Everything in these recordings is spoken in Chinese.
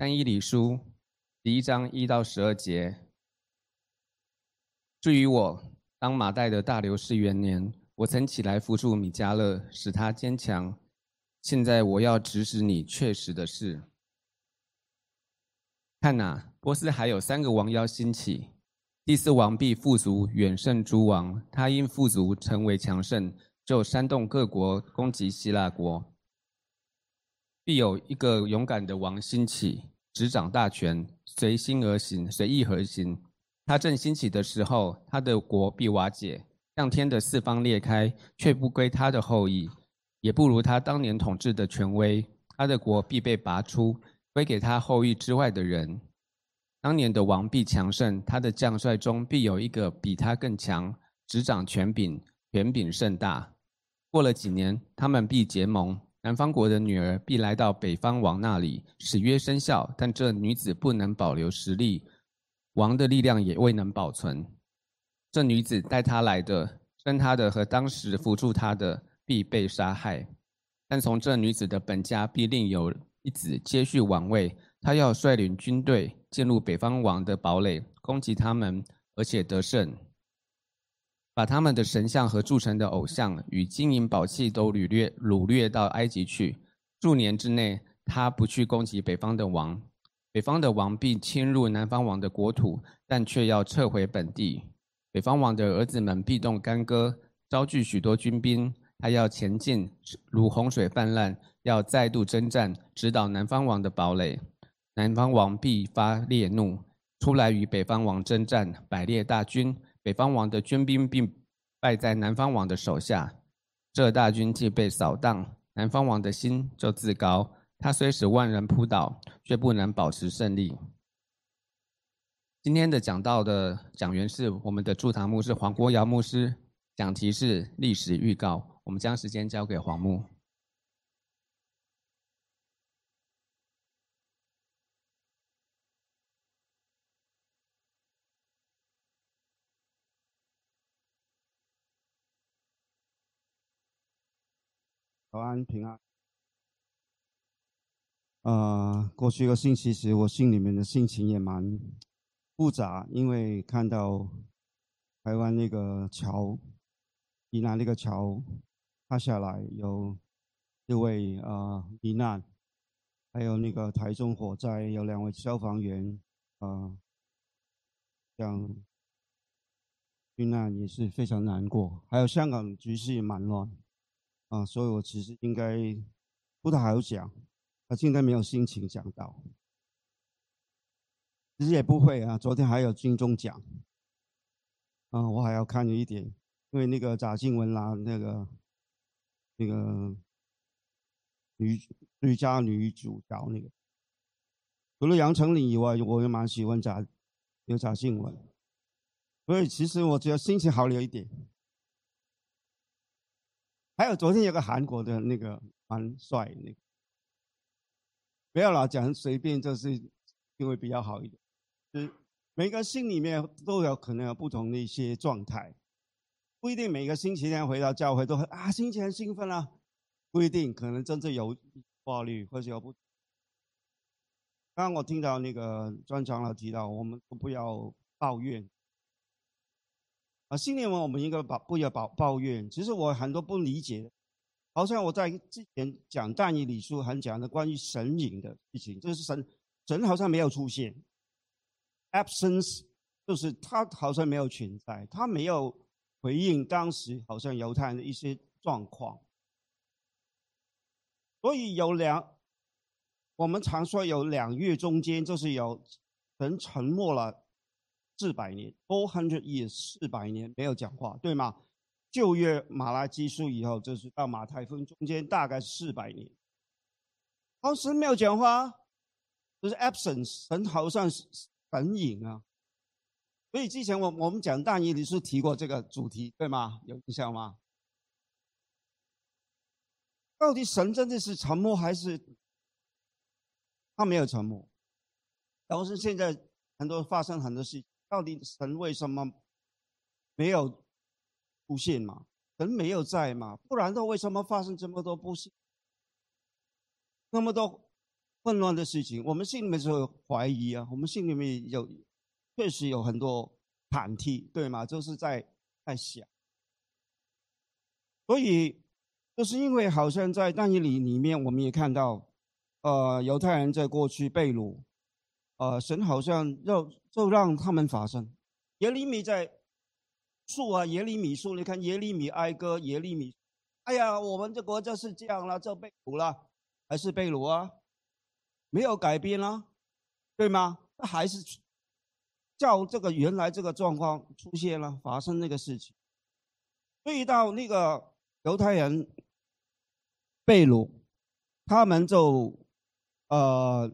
但以理书第一章一到十二节。至于我，当马代的大流士元年，我曾起来扶助米迦勒，使他坚强。现在我要指使你确实的事。看哪，波斯还有三个王要兴起，第四王必富足远胜诸王。他因富足成为强盛，就煽动各国攻击希腊国。必有一个勇敢的王兴起，执掌大权，随心而行，随意而行。他正兴起的时候，他的国必瓦解，向天的四方裂开，却不归他的后裔，也不如他当年统治的权威。他的国必被拔出。归给他后裔之外的人，当年的王必强盛，他的将帅中必有一个比他更强，执掌权柄，权柄甚大。过了几年，他们必结盟，南方国的女儿必来到北方王那里，使约生效。但这女子不能保留实力，王的力量也未能保存。这女子带他来的，生他的和当时扶助他的必被杀害。但从这女子的本家必另有。一子接续王位，他要率领军队进入北方王的堡垒，攻击他们，而且得胜，把他们的神像和铸成的偶像与金银宝器都掳掠掳掠到埃及去。数年之内，他不去攻击北方的王，北方的王必侵入南方王的国土，但却要撤回本地。北方王的儿子们必动干戈，招聚许多军兵，他要前进，如洪水泛滥。要再度征战，直捣南方王的堡垒。南方王必发烈怒，出来与北方王征战，百列大军。北方王的军兵并败在南方王的手下。这大军既被扫荡，南方王的心就自高。他虽使万人扑倒，却不能保持胜利。今天的讲道的讲员是我们的驻堂牧师黄国尧牧师，讲题是历史预告。我们将时间交给黄牧。早安，平安。呃，过去一个星期，其实我心里面的心情也蛮复杂，因为看到台湾那个桥，宜兰那个桥塌下来，有六位啊罹难，还有那个台中火灾，有两位消防员啊，这样遇难也是非常难过。还有香港局势也蛮乱。啊，所以我其实应该不太好讲，他今天没有心情讲到，其实也不会啊。昨天还有金钟奖，啊，我还要看一点，因为那个贾静雯拿那个那个女最佳女主角那个，除了杨丞琳以外，我也蛮喜欢贾有贾静雯，所以其实我只要心情好了一点。还有昨天有个韩国的那个蛮帅，那个不要老讲随便，就是因为比较好一点。就是每个心里面都有可能有不同的一些状态，不一定每个星期天回到教会都会啊心情很兴奋啊，不一定，可能真正有暴力或者有不。刚刚我听到那个专长老提到，我们不要抱怨。啊，新年文我们应该把不要抱抱怨。其实我很多不理解，好像我在之前讲但以理书很讲的关于神隐的事情，就是神神好像没有出现，absence 就是他好像没有存在，他没有回应当时好像犹太人的一些状况。所以有两，我们常说有两月中间就是有神沉默了。四百年，four hundred years，四百年没有讲话，对吗？旧约马拉基书以后，就是到马太福音中间，大概四百年。当时没有讲话，就是 absence，神好像是神隐啊。所以之前我我们讲大义里是提过这个主题，对吗？有印象吗？到底神真的是沉默，还是他没有沉默？然后是现在很多发生很多事。到底神为什么没有出现嘛？神没有在嘛？不然的为什么发生这么多不幸？那么多混乱的事情，我们心里面是有怀疑啊，我们心里面有确实有很多忐忑，对吗？就是在在想，所以就是因为好像在但以理里面，我们也看到，呃，犹太人在过去被掳，呃，神好像要就让他们发生。耶利米在树啊，耶利米树，你看耶利米哀歌，耶利米，哎呀，我们这国家是这样了，就被掳了，还是被掳啊？没有改变啊，对吗？还是照这个原来这个状况出现了，发生那个事情。所以到那个犹太人被掳，他们就呃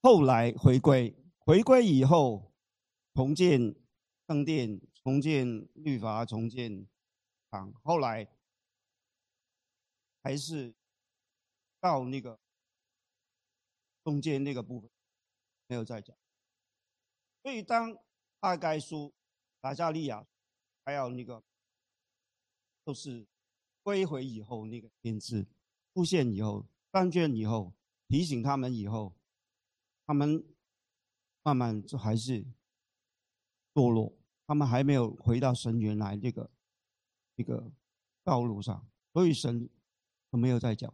后来回归，回归以后重建圣殿，重建律法，重建啊，后来还是。到那个中间那个部分没有再讲，所以当阿该书、达加利亚还有那个都是归回以后，那个天字出现以后，三卷以后提醒他们以后，他们慢慢就还是堕落，他们还没有回到神原来这个这个道路上，所以神都没有再讲。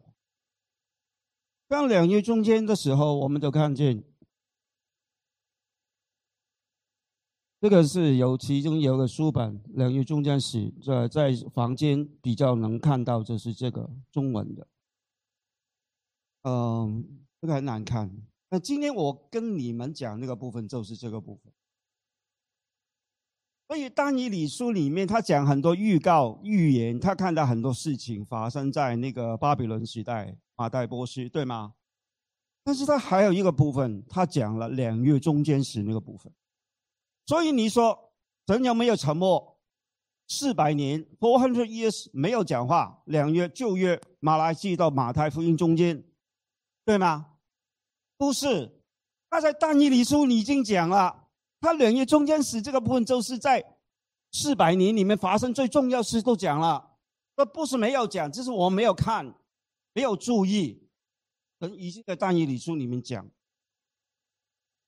当两月中间的时候，我们就看见这个是有其中有个书本，两月中间是在在房间比较能看到，就是这个中文的。嗯，这个很难看。那今天我跟你们讲那个部分，就是这个部分。所以《丹尼里书》里面，他讲很多预告、预言，他看到很多事情发生在那个巴比伦时代。马代波斯对吗？但是他还有一个部分，他讲了两月中间时那个部分。所以你说神有没有沉默？四百年 （four hundred years） 没有讲话。两月旧约马来西到马太福音中间，对吗？不是，他在但以理书已经讲了，他两月中间时这个部分就是在四百年里面发生最重要事都讲了。那不是没有讲，只是我没有看。没有注意，跟已经在《但以理书》里面讲，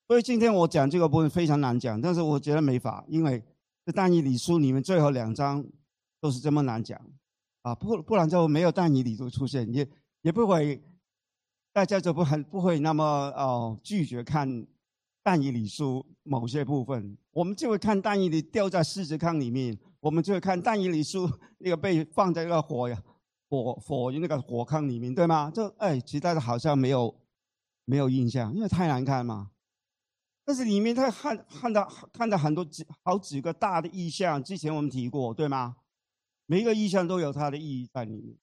所以今天我讲这个部分非常难讲，但是我觉得没法，因为在《但以理书》里面最后两章都是这么难讲，啊，不不然就没有《但以理书》出现，也也不会大家就不很不会那么哦拒绝看《但以理书》某些部分，我们就会看《但以理》掉在狮子坑里面，我们就会看《但以理书》那个被放在那个火呀。火火那个火坑里面，对吗？就哎，其他的好像没有没有印象，因为太难看嘛。但是里面他看看到看到很多几好几个大的意象，之前我们提过，对吗？每一个意象都有它的意义在里面。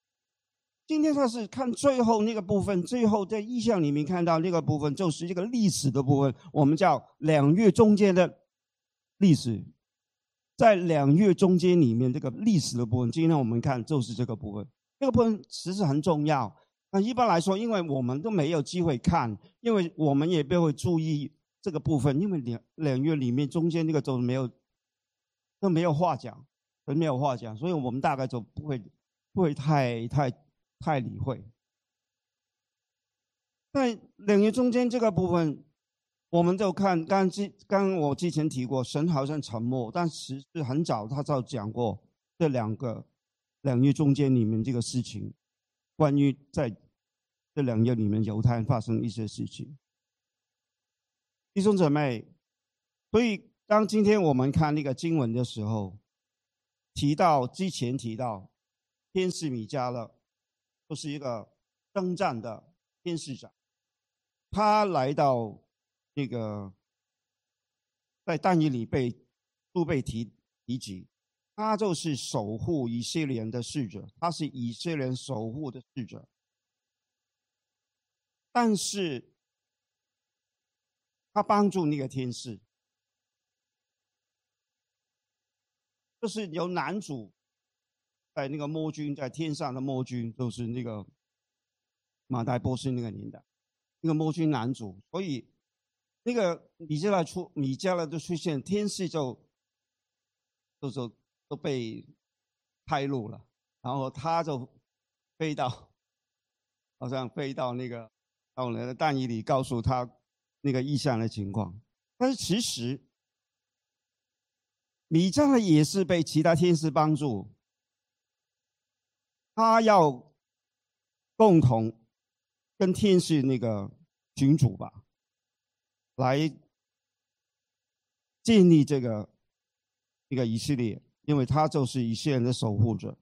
今天他是看最后那个部分，最后在意象里面看到那个部分，就是一个历史的部分，我们叫两月中间的历史，在两月中间里面这个历史的部分，今天我们看就是这个部分。这个部分其实很重要。那一般来说，因为我们都没有机会看，因为我们也不会注意这个部分，因为两两月里面中间那个都没有都没有话讲，都没有话讲，所以我们大概就不会不会太太太理会。在两月中间这个部分，我们就看刚之刚我之前提过，神好像沉默，但其实很早他就讲过这两个。两页中间里面这个事情，关于在这两页里面犹太人发生一些事情，弟兄姊妹，所以当今天我们看那个经文的时候，提到之前提到天使米迦勒，就是一个征战的天使长，他来到那个在但以里被都被提提及。他就是守护以色列人的使者，他是以色列人守护的使者。但是，他帮助那个天使，就是由男主在那个魔君在天上的魔君，就是那个马代波斯那个年代，那个魔君男主，所以那个米迦勒出米迦勒的出现，天使就就就。都被拍露了，然后他就飞到好像飞到那个到那个蛋衣里，告诉他那个异象的情况。但是其实，米迦勒也是被其他天使帮助，他要共同跟天使那个群主吧，来建立这个一个以色列，因为他就是以色列的守护者。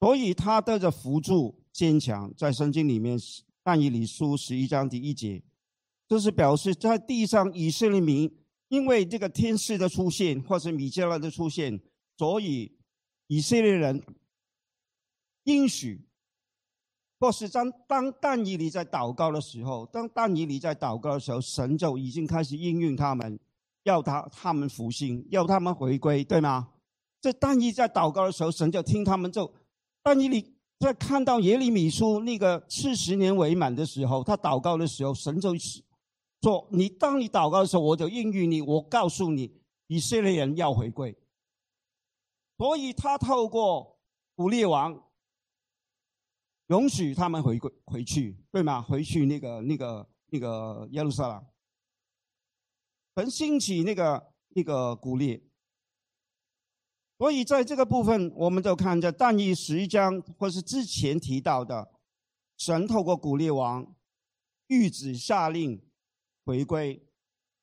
所以他带着辅助坚强，在圣经里面但以理书十一章第一节，这是表示在地上以色列民因为这个天使的出现，或是米迦勒的出现，所以以色列人应许，或是当当但以理在祷告的时候，当但以理在祷告的时候，神就已经开始应允他们，要他他们复兴，要他们回归，对吗？这但以在祷告的时候，神就听他们就。但以理在看到耶利米书那个四十年未满的时候，他祷告的时候，神就说：“你当你祷告的时候，我就应允你。我告诉你，以色列人要回归。”所以他透过古列王容许他们回归回去，对吗？回去那个那个那个耶路撒冷，很兴起那个那个古列。所以在这个部分，我们就看着但以十一章，或是之前提到的，神透过古列王谕旨下令回归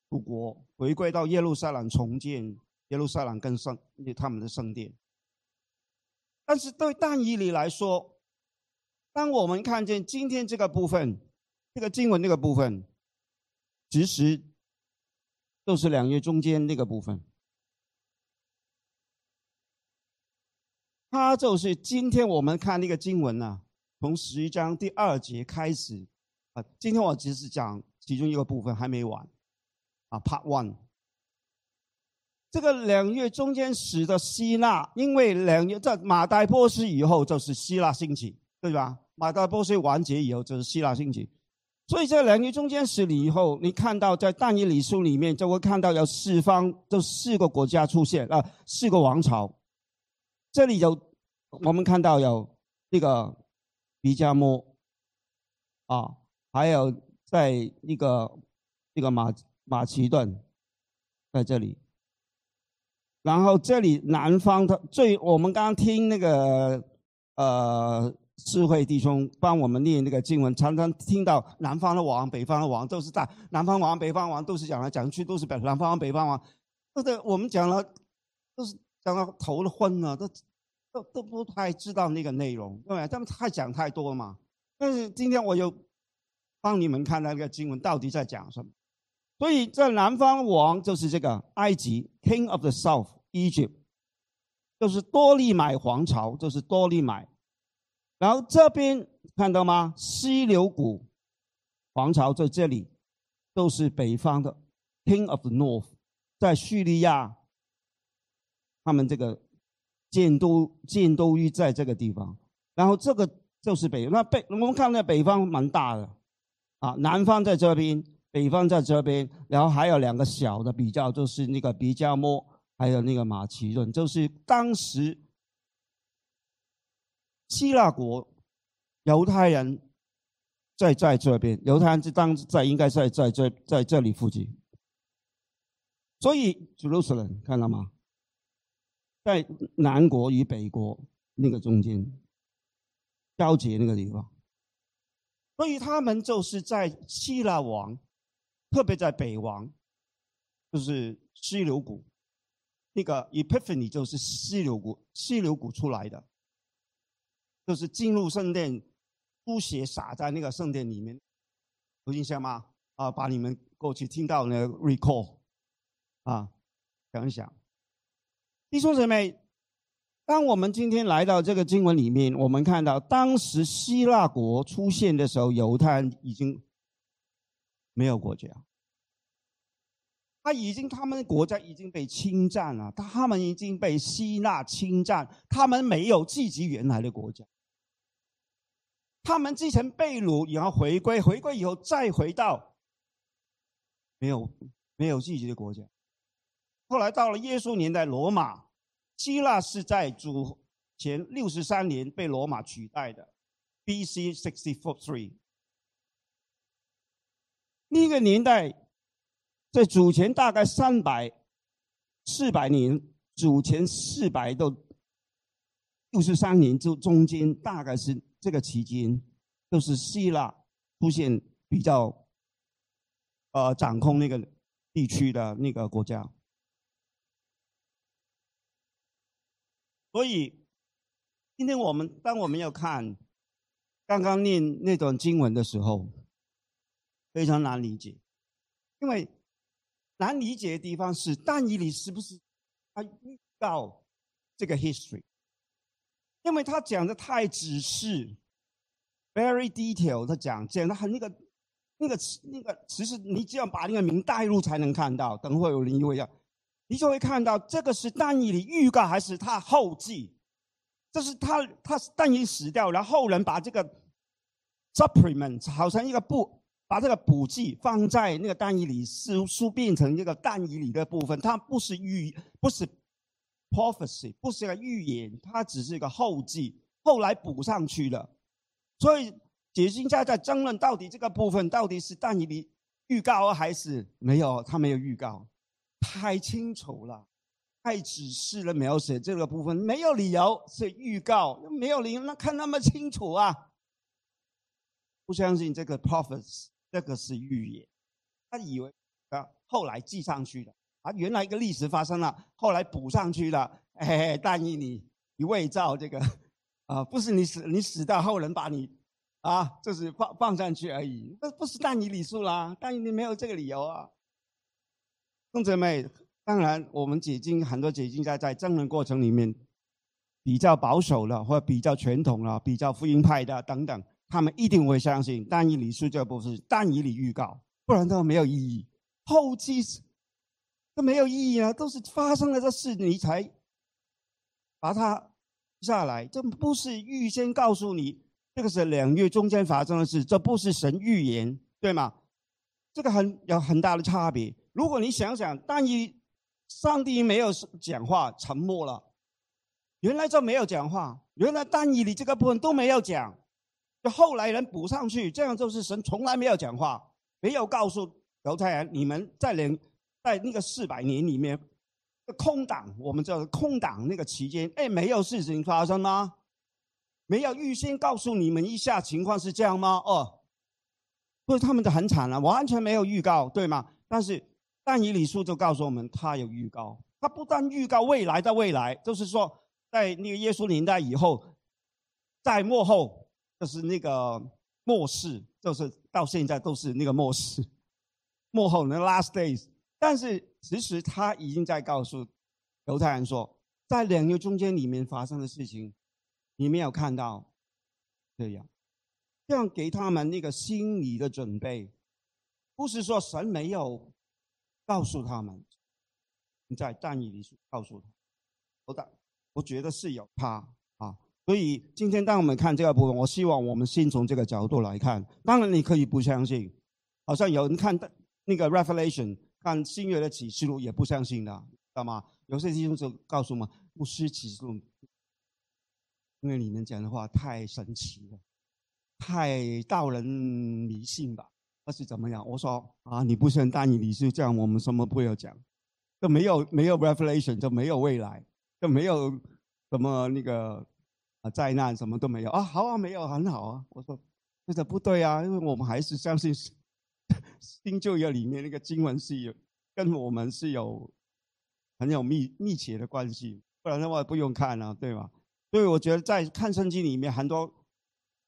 祖国，回归到耶路撒冷重建耶路撒冷跟圣他们的圣殿。但是对但以理来说，当我们看见今天这个部分，这个经文那个部分，其实都是两月中间那个部分。他就是今天我们看那个经文呢，从十一章第二节开始，啊，今天我只是讲其中一个部分，还没完，啊，Part One。这个两月中间使的希腊，因为两月在马代波斯以后就是希腊兴起，对吧？马代波斯完结以后就是希腊兴起，所以在两月中间史里以后，你看到在但以理书里面就会看到有四方，就四个国家出现啊，四个王朝。这里有我们看到有那个比加摩啊，还有在那个那个马马其顿在这里，然后这里南方的最我们刚刚听那个呃智慧弟兄帮我们念那个经文，常常听到南方的王、北方的王都是在南方王、北方王都是讲来讲去都是北南方、北方王，这个我们讲了都是。讲到头了昏了，都都都不太知道那个内容，对不对？他们太讲太多了嘛。但是今天我又帮你们看那个经文到底在讲什么。所以在南方王就是这个埃及，King of the South Egypt，就是多利买皇朝，就是多利买。然后这边看到吗？西流谷皇朝在这里，都是北方的 King of the North，在叙利亚。他们这个建都建都于在这个地方，然后这个就是北那北我们看那北方蛮大的啊，南方在这边，北方在这边，然后还有两个小的比较，就是那个比加摩，还有那个马其顿，就是当时希腊国犹太人在在这边，犹太人是当在应该在在这在这里附近，所以 Jerusalem 看到吗？在南国与北国那个中间交接那个地方，所以他们就是在希腊王，特别在北王，就是溪流谷，那个 Epiphany 就是溪流谷，溪流谷出来的，就是进入圣殿，书写洒在那个圣殿里面，有印象吗？啊，把你们过去听到那个 recall，啊，想一想。弟兄姊妹，当我们今天来到这个经文里面，我们看到当时希腊国出现的时候，犹太人已经没有国家，他已经他们的国家已经被侵占了，他们已经被希腊侵占，他们没有自己原来的国家，他们之前被掳，然后回归，回归以后再回到没有没有自己的国家。后来到了耶稣年代，罗马、希腊是在主前六十三年被罗马取代的，B.C. sixty four three。那个年代，在主前大概三百、四百年，主前四百到六十三年，就中间大概是这个期间，都是希腊出现比较，呃，掌控那个地区的那个国家。所以，今天我们当我们要看刚刚念那段经文的时候。非常难理解，因为难理解的地方是但以理是不是他预告这个 history？因为他讲的太仔细，very detail，他讲讲的很那个那个词那个其实你只要把那个名带入才能看到。等会有人会要，你就会看到这个是但以理预告还是他后记？这是他他但以死掉，然后人把这个 supplement 好像一个不。把这个补剂放在那个蛋衣里，书书变成一个蛋衣里的部分，它不是预，不是 prophecy，不是一个预言，它只是一个后记，后来补上去的。所以解经家在争论到底这个部分到底是蛋衣里预告还是没有，他没有预告，太清楚了，太仔细了描写这个部分，没有理由是预告，没有理由那看那么清楚啊，不相信这个 prophecy。这个是预言，他以为啊，后来记上去的啊，原来一个历史发生了，后来补上去了。哎，但以你你伪造这个啊，不是你死你死到后人把你啊，就是放放上去而已，那不是但以理数啦，但以你没有这个理由啊。兄姊妹，当然我们解经很多解经家在争论过程里面比较保守了，或比较传统了，比较福音派的等等。他们一定会相信但以理书这部分，但以理预告，不然都没有意义。后期都没有意义啊，都是发生了这事你才把它下来，这不是预先告诉你这个是两月中间发生的事，这不是神预言，对吗？这个很有很大的差别。如果你想想，但以上帝没有讲话，沉默了，原来就没有讲话，原来但以理这个部分都没有讲。就后来人补上去，这样就是神从来没有讲话，没有告诉犹太人，你们在连在那个四百年里面，空档，我们叫空档那个期间，哎，没有事情发生吗？没有预先告诉你们一下情况是这样吗？哦，不是他们的很惨了，完全没有预告，对吗？但是但以理书就告诉我们，他有预告，他不但预告未来的未来，就是说在那个耶稣年代以后，在幕后。就是那个末世，就是到现在都是那个末世，幕后的 last days。但是其实他已经在告诉犹太人说，在两年中间里面发生的事情，你没有看到这样，这样给他们那个心理的准备，不是说神没有告诉他们，你在战役里告诉他，我的，我觉得是有他。所以今天当我们看这个部分，我希望我们先从这个角度来看。当然你可以不相信，好像有人看那个 Revelation，看新约的启示录也不相信的，知道吗？有些弟兄就告诉我们，不是启示录，因为你们讲的话太神奇了，太道人迷信吧？那是怎么样？我说啊，你不信，但你是这样，我们什么不要讲？就没有没有 Revelation，就没有未来，就没有什么那个。啊，灾难什么都没有啊，好啊，没有很好啊。我说，这个不对啊，因为我们还是相信新旧约里面那个经文是有跟我们是有很有密密切的关系，不然的话不用看了，对吧？所以我觉得在看圣经里面很多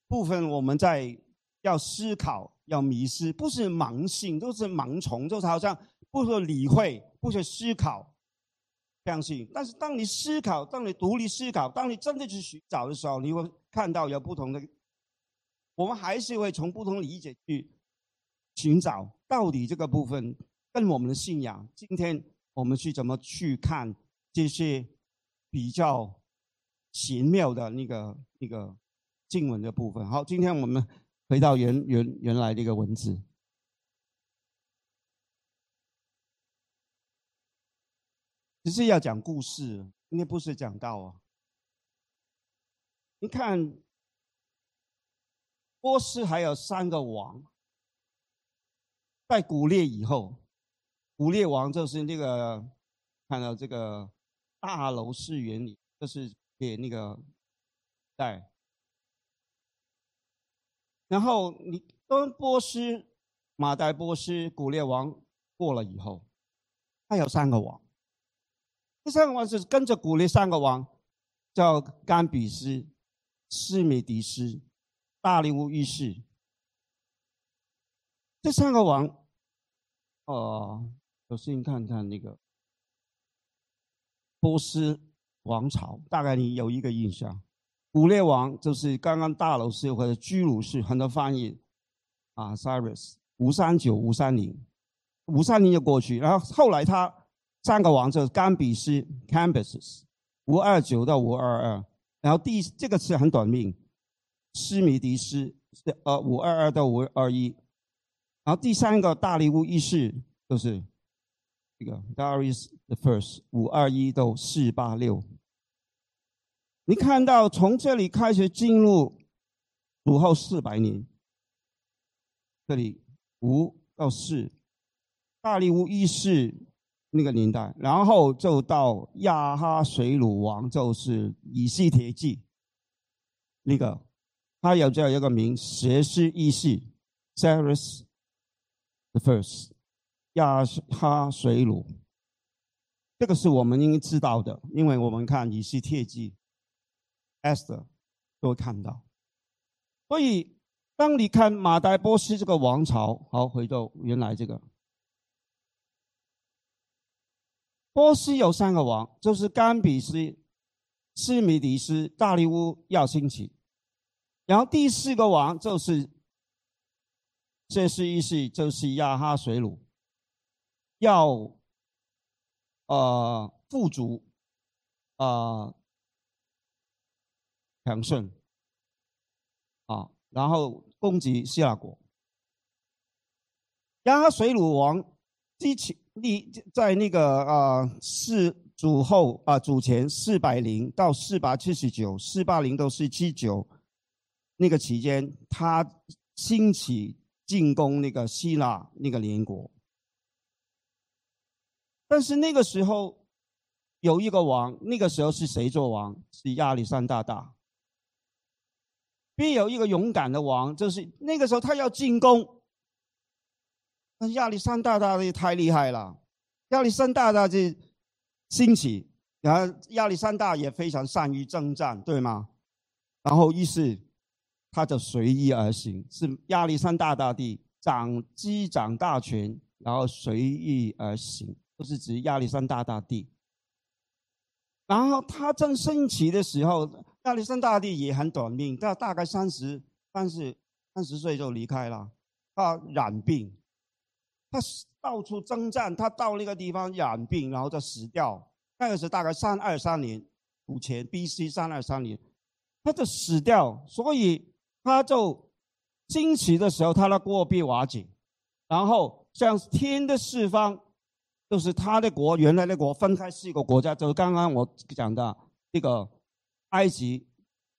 部分，我们在要思考、要迷失，不是盲信，都是盲从，就是好像不说理会，不去思考。相信，但是当你思考，当你独立思考，当你真的去寻找的时候，你会看到有不同的。我们还是会从不同理解去寻找到底这个部分跟我们的信仰。今天我们去怎么去看这些比较奇妙的那个那个经文的部分？好，今天我们回到原原原来的一个文字。只是要讲故事，应该不是讲道啊。你看，波斯还有三个王，在古列以后，古列王就是那个看到这个大楼式原理，就是给那个带。然后你跟波斯、马代波斯、古列王过了以后，还有三个王。这三个王是跟着古列三个王，叫甘比斯、斯米迪斯。大利乌一世，这三个王，呃，首先看看那个波斯王朝，大概你有一个印象。古列王就是刚刚大楼式或者居鲁士，很多翻译啊，Cyrus 五三九五三零，五三零就过去，然后后来他三个王就是甘比斯 （Cambyses） 五二九到五二二，然后第这个词很短命。斯米迪斯是呃五二二到五二一，然后第三个大利乌一世就是这个 Darius the First 五二一到四八六。你看到从这里开始进入主后四百年，这里五到四，大利乌一世那个年代，然后就到亚哈水鲁王，就是以西铁记那个。他有这样一个名，斜视一世 c y r u s the First，亚哈水鲁，这个是我们应该知道的，因为我们看以西铁记，Esther 都会看到。所以，当你看马代波斯这个王朝，好，回到原来这个，波斯有三个王，就是甘比斯、斯米迪斯、大利乌要兴起。然后第四个王就是，这是一世就是亚哈水鲁，要，呃富足，啊强盛，啊然后攻击希腊国。亚哈水鲁王之前立在那个啊四主后啊主前四百零到四百七十九，四八零到四七九。那个期间，他兴起进攻那个希腊那个邻国，但是那个时候有一个王，那个时候是谁做王？是亚历山大大。并有一个勇敢的王，就是那个时候他要进攻，亚历山大大帝太厉害了。亚历山大大帝兴起，然后亚历山大也非常善于征战，对吗？然后于是。他就随意而行，是亚历山大大帝掌机掌大权，然后随意而行，都是指亚历山大大帝。然后他正升起的时候，亚历山大帝也很短命，他大概三十、三十、三十岁就离开了。他染病，他到处征战，他到那个地方染病，然后就死掉。那个是大概三二三年，五前 B.C. 三二三年，他就死掉，所以。他就兴起的时候，他的国必瓦解，然后像天的四方，就是他的国原来的国分开四个国家，就是刚刚我讲的这个埃及、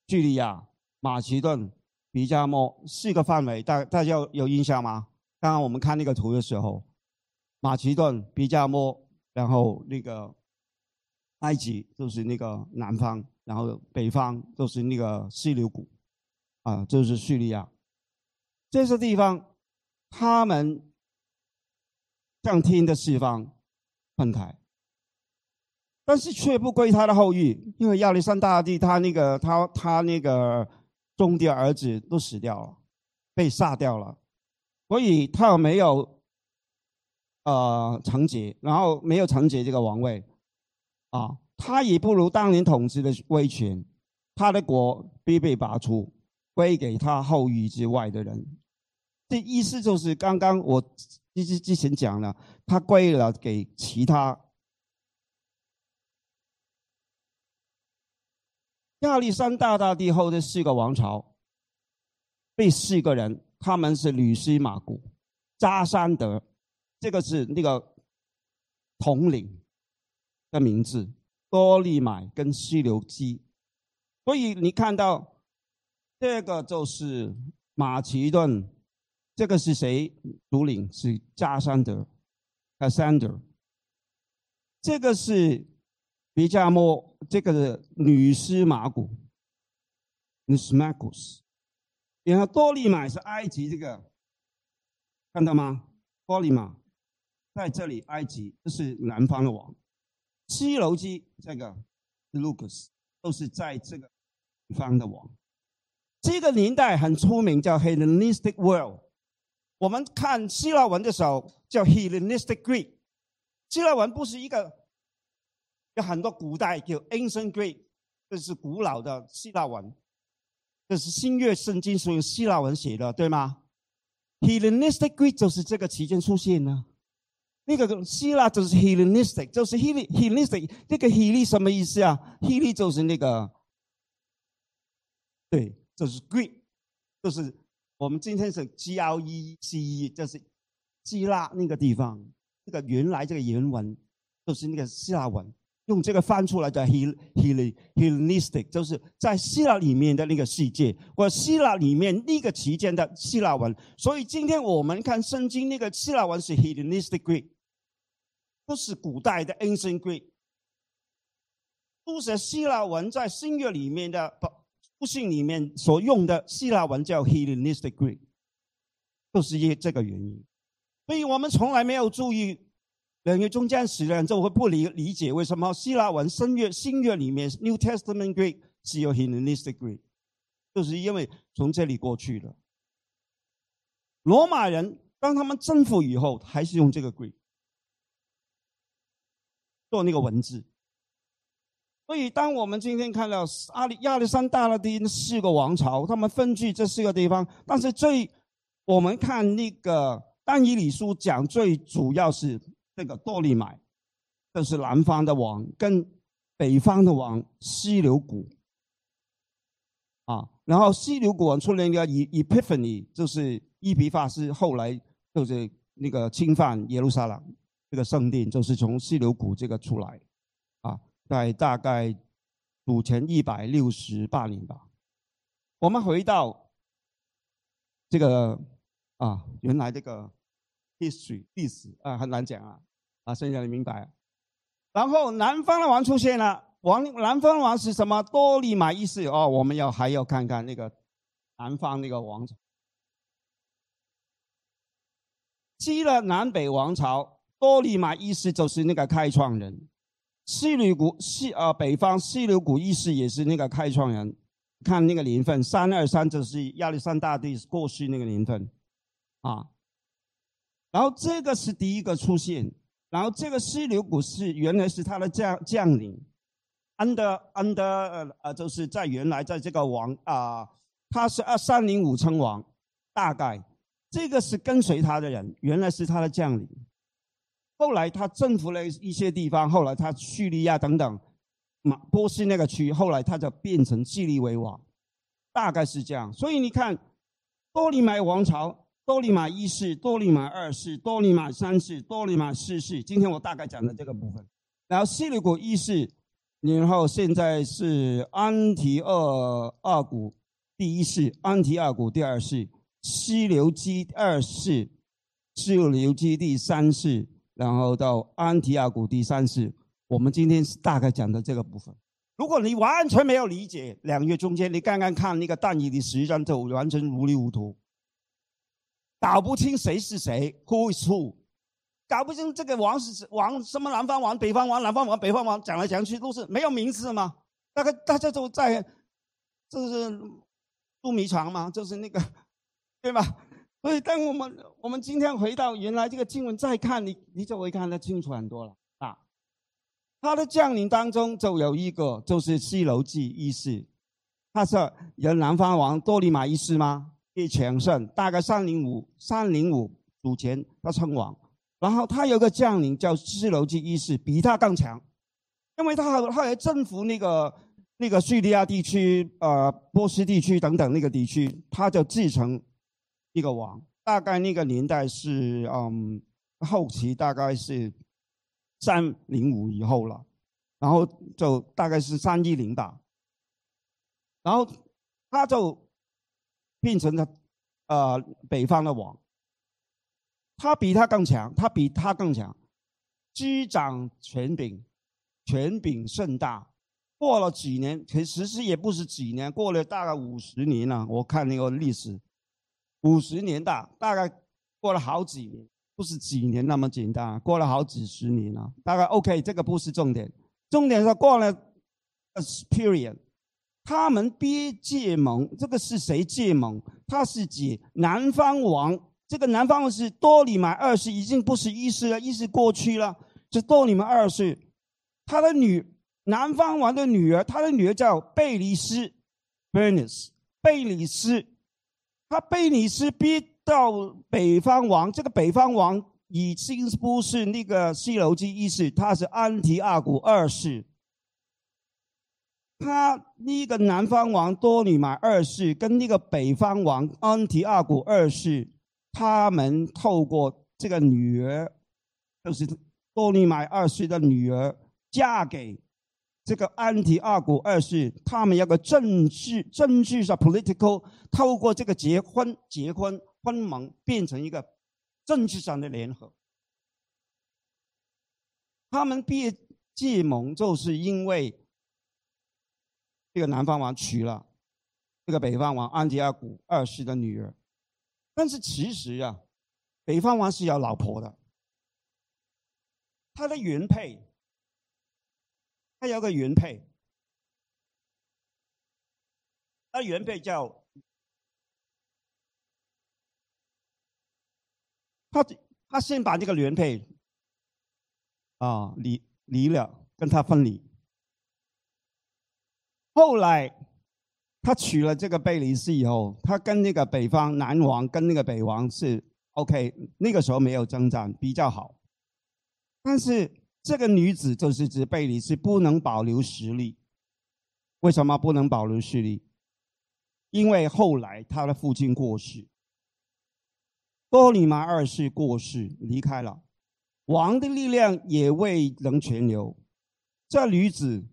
叙利亚、马其顿、比加莫四个范围，大大家有印象吗？刚刚我们看那个图的时候，马其顿、比加莫，然后那个埃及就是那个南方，然后北方就是那个西流谷。啊，就是叙利亚，这些地方，他们向天的四方分开，但是却不归他的后裔，因为亚历山大帝他那个他他那个兄弟儿子都死掉了，被杀掉了，所以他没有呃承接，然后没有承接这个王位，啊，他也不如当年统治的威权，他的国必被拔出。归给他后裔之外的人，这意思就是刚刚我之之之前讲了，他归了给其他亚历山大大帝后的四个王朝，被四个人，他们是吕西马古、扎山德，这个是那个统领的名字，多利买跟西流基，所以你看到。这个就是马其顿，这个是谁独领？是加山德 （Cassander）。这个是比加莫，这个是女司马古 （Nismachus）。然后多利马是埃及这个，看到吗？多利马在这里，埃及这是南方的王。西楼基这个 Lucas 都是在这个方的王。这个年代很出名，叫 Hellenistic World。我们看希腊文的时候叫 Hellenistic Greek。希腊文不是一个有很多古代叫 Ancient Greek，这是古老的希腊文。这是新约圣经是用希腊文写的，对吗？Hellenistic Greek 就是这个期间出现的。那个希腊就是 Hellenistic，就是 Hel Hellenistic。那个 Hel 什么意思啊？Hell 就是那个，对，就是 Greek，就是我们今天是 G L E C E，就是希腊那个地方。这个原来这个原文就是那个希腊文。用这个翻出来的，he he he lenistic 就是在希腊里面的那个世界，或希腊里面那个期间的希腊文。所以今天我们看圣经，那个希腊文是 Hellenistic Greek，不是古代的 Ancient Greek。都是希腊文在新约里面的不信里面所用的希腊文叫 Hellenistic Greek，就是因为这个原因。所以我们从来没有注意。两个中间时人就会不理理解为什么希腊文新约新约里面 New Testament Greek 是有 Hellenistic Greek，就是因为从这里过去的。罗马人当他们征服以后，还是用这个 Greek 做那个文字。所以，当我们今天看到阿里亚历山大的第四个王朝，他们分居这四个地方，但是最我们看那个但以理书讲最主要是。这个多利买，这是南方的王，跟北方的王西流谷，啊，然后西流谷王出了一个以 Epiphany，就是伊皮法师，后来就是那个侵犯耶路撒冷这个圣殿，就是从西流谷这个出来，啊，在大概主前一百六十八年吧。我们回到这个啊，原来这个。历史历史啊，很难讲啊，啊，剩下你明白。然后南方的王出现了，王南方王是什么？多利马一世哦，我们要还要看看那个南方那个王朝。西了南北王朝，多利马一世就是那个开创人。西吕古西啊，北方西吕古一世也是那个开创人。看那个年份，三二三就是亚历山大帝过世那个年份，啊。然后这个是第一个出现，然后这个西流古是原来是他的将将领，安德安德呃呃，就是在原来在这个王啊，他是二三零五称王，大概这个是跟随他的人，原来是他的将领，后来他征服了一些地方，后来他叙利亚等等，马波斯那个区，后来他就变成基利为王，大概是这样，所以你看多利买王朝。多利马一世、多利马二世、多利马三世、多利马四世，今天我大概讲的这个部分。然后西流古一世，然后现在是安提二二古第一世、安提二古第二世、西流基二世、西流基第三世，然后到安提阿古第三世。我们今天是大概讲的这个部分。如果你完全没有理解两月中间，你刚刚看那个但以的十章，就完全糊里糊涂。搞不清谁是谁，Who is who？搞不清这个王是王什么南方王、北方王、南方王、北方王，讲来讲去都是没有名字吗？大概大家都在，就是捉迷藏嘛，就是那个，对吧？所以当我们我们今天回到原来这个经文再看，你你就会看得清楚很多了啊。他的将领当中就有一个，就是西楼记一世，他是有南方王多利马一世吗？一强盛，大概三零五三零五主前他称王，然后他有个将领叫西楼基一世，比他更强，因为他还他还征服那个那个叙利亚地区、呃波斯地区等等那个地区，他就继承一个王。大概那个年代是嗯后期，大概是三零五以后了，然后就大概是三一零吧，然后他就。变成了呃北方的王，他比他更强，他比他更强，居掌权柄，权柄甚大。过了几年，其实是也不是几年，过了大概五十年了。我看那个历史，五十年大，大概过了好几年，不是几年那么简单，过了好几十年了。大概 OK，这个不是重点，重点是过了 a period，他们别结盟，这个是谁结盟？他是指南方王，这个南方王是多里买二世，已经不是一世了，一世过去了，是多里买二世，他的女。南方王的女儿，他的女儿叫贝里斯 （Bernice）。贝里斯，他贝里斯逼到北方王，这个北方王已经不是那个西楼基一世，他是安提阿古二世。他那个南方王多里玛二世跟那个北方王安提阿古二世，他们透过这个女儿，就是多里玛二世的女儿，嫁给。这个安提阿古二世，他们有个政治政治上 political，透过这个结婚结婚婚盟变成一个政治上的联合。他们毕结盟就是因为这个南方王娶了这个北方王安提阿古二世的女儿，但是其实啊，北方王是有老婆的，他的原配。他有个原配，他原配叫他，他先把这个原配啊离离了，跟他分离。后来他娶了这个贝里斯以后，他跟那个北方南王跟那个北王是 OK，那个时候没有征战，比较好，但是。这个女子就是指贝里斯不能保留实力，为什么不能保留实力？因为后来他的父亲过世，多里玛二世过世离开了，王的力量也未能全留。这女子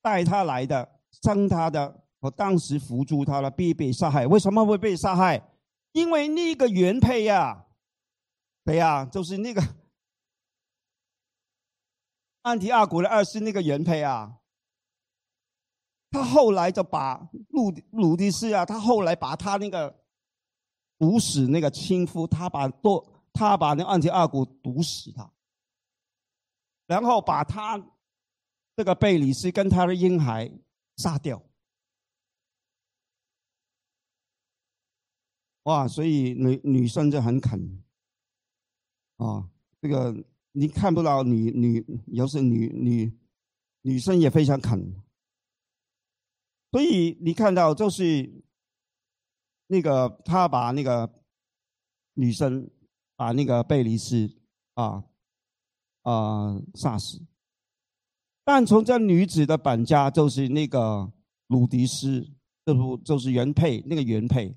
带他来的，生他的，我当时扶助他了，必被杀害。为什么会被杀害？因为那个原配呀，对呀，就是那个。安提阿古的二世那个原配啊，他后来就把鲁鲁迪斯啊，他后来把他那个毒死那个亲夫，他把多他把那安提阿古毒死他，然后把他这个贝里斯跟他的婴孩杀掉。哇，所以女女生就很肯啊，这个。你看不到女女，有时女女女生也非常肯，所以你看到就是那个他把那个女生把那个贝里斯啊啊杀死，但从这女子的本家就是那个鲁迪斯，这不就是原配那个原配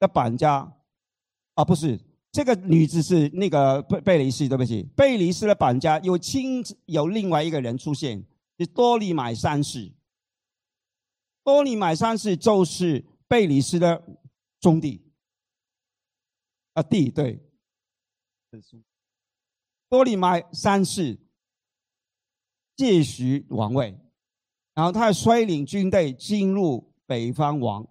的本家啊不是。这个女子是那个贝贝里斯，对不起，贝里斯的绑架有亲有另外一个人出现，是多利买三世。多利买三世就是贝里斯的兄弟，啊弟对，多利买三世借许王位，然后他率领军队进入北方王，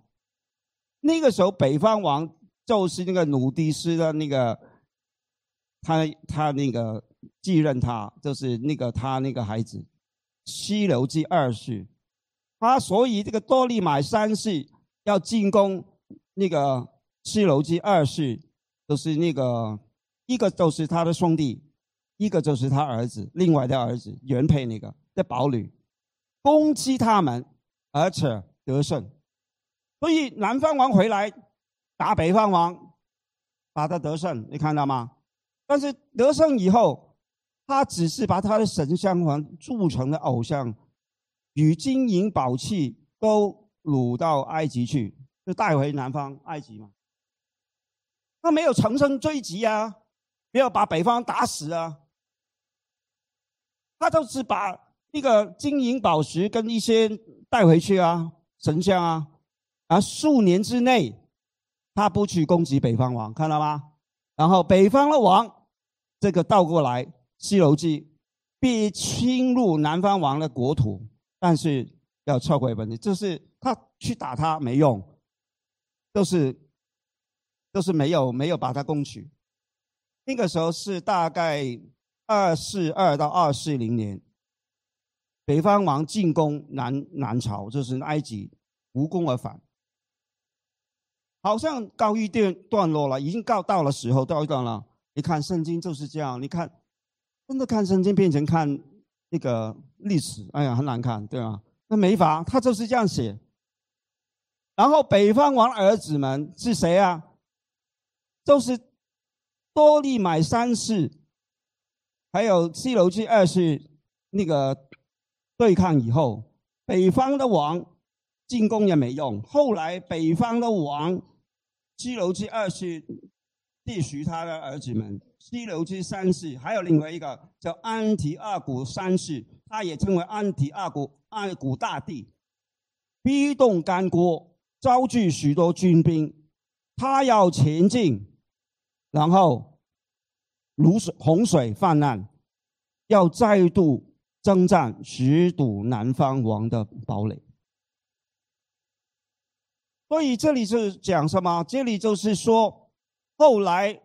那个时候北方王。就是那个努迪斯的那个，他他那个继任他，就是那个他那个孩子，西流记二世，他所以这个多利买三世要进攻那个西流记二世，就是那个一个就是他的兄弟，一个就是他儿子，另外的儿子原配那个的宝女，攻击他们，而且得胜，所以南方王回来。打北方王，把他得胜，你看到吗？但是得胜以后，他只是把他的神像王铸成的偶像，与金银宝器都掳到埃及去，就带回南方埃及嘛。他没有乘胜追击啊，没有把北方打死啊，他就是把那个金银宝石跟一些带回去啊，神像啊，啊，数年之内。他不去攻击北方王，看到吗？然后北方的王，这个倒过来，《西游记》必侵入南方王的国土，但是要撤回本地，就是他去打他没用，都是都是没有没有把他攻取。那个时候是大概二四二到二四零年，北方王进攻南南朝，就是埃及，无功而返。好像告一段段落了，已经告到了时候，告一段了。你看圣经就是这样，你看真的看圣经变成看那个历史，哎呀，很难看，对吧？那没法，他就是这样写。然后北方王儿子们是谁啊？都是多利买三世，还有西楼记二世那个对抗以后，北方的王进攻也没用。后来北方的王。西流记二世弟徐他的儿子们，西流记三世还有另外一个叫安提阿古三世，他也称为安提阿古阿古大帝，逼动干戈，招聚许多军兵，他要前进，然后如水洪水泛滥，要再度征战，十堵南方王的堡垒。所以这里是讲什么？这里就是说，后来